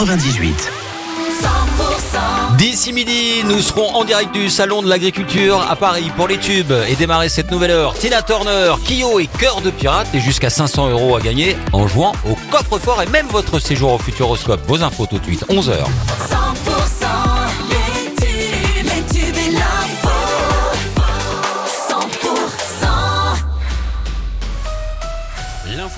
98. D'ici midi, nous serons en direct du Salon de l'Agriculture à Paris pour les tubes et démarrer cette nouvelle heure. Tina Turner, Kyo et Cœur de Pirate et jusqu'à 500 euros à gagner en jouant au coffre-fort et même votre séjour au Futuroscope. Vos infos tout de suite, 11h.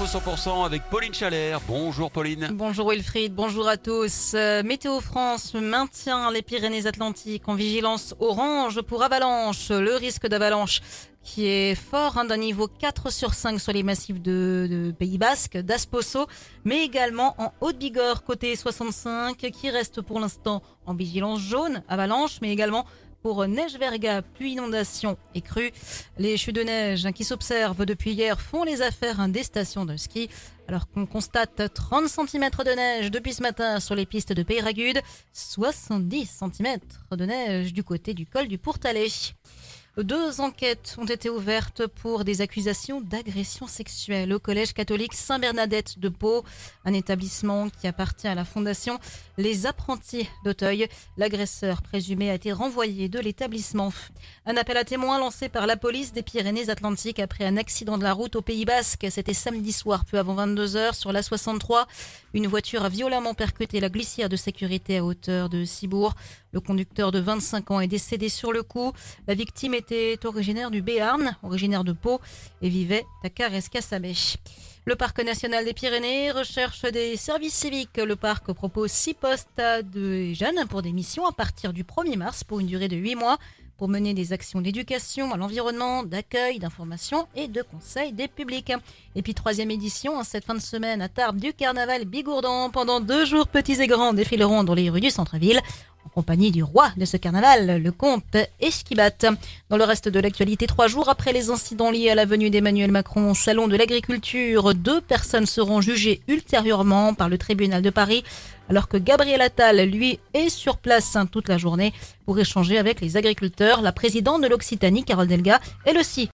L'info 100% avec Pauline Chalère. Bonjour Pauline. Bonjour Wilfried, bonjour à tous. Euh, Météo France maintient les Pyrénées-Atlantiques en vigilance orange pour avalanche. Le risque d'avalanche qui est fort hein, d'un niveau 4 sur 5 sur les massifs de, de Pays Basque, d'Asposo, mais également en Haute-Bigorre côté 65 qui reste pour l'instant en vigilance jaune, avalanche, mais également pour neige verga, pluie, inondation et crue. Les chutes de neige hein, qui s'observent depuis hier font les affaires hein, des stations de ski. Alors qu'on constate 30 cm de neige depuis ce matin sur les pistes de Peyragude, 70 cm de neige du côté du col du Pourtalais. Deux enquêtes ont été ouvertes pour des accusations d'agression sexuelle au collège catholique Saint-Bernadette de Pau, un établissement qui appartient à la fondation Les Apprentis d'Auteuil. L'agresseur présumé a été renvoyé de l'établissement. Un appel à témoins lancé par la police des Pyrénées-Atlantiques après un accident de la route au Pays Basque. C'était samedi soir, peu avant 22h, sur la 63. Une voiture a violemment percuté la glissière de sécurité à hauteur de Cibourg. Le conducteur de 25 ans est décédé sur le coup. La victime était originaire du Béarn, originaire de Pau, et vivait à Carrez-Cassabé. Le Parc national des Pyrénées recherche des services civiques. Le parc propose six postes à des jeunes pour des missions à partir du 1er mars pour une durée de 8 mois pour mener des actions d'éducation à l'environnement, d'accueil, d'information et de conseil des publics. Et puis troisième édition, en cette fin de semaine à Tarbes du Carnaval Bigourdan. Pendant deux jours, petits et grands défileront dans les rues du centre-ville en compagnie du roi de ce carnaval, le comte Esquibat. Dans le reste de l'actualité, trois jours après les incidents liés à la venue d'Emmanuel Macron au Salon de l'Agriculture, deux personnes seront jugées ultérieurement par le tribunal de Paris, alors que Gabriel Attal, lui, est sur place toute la journée pour échanger avec les agriculteurs. La présidente de l'Occitanie, Carole Delga, elle aussi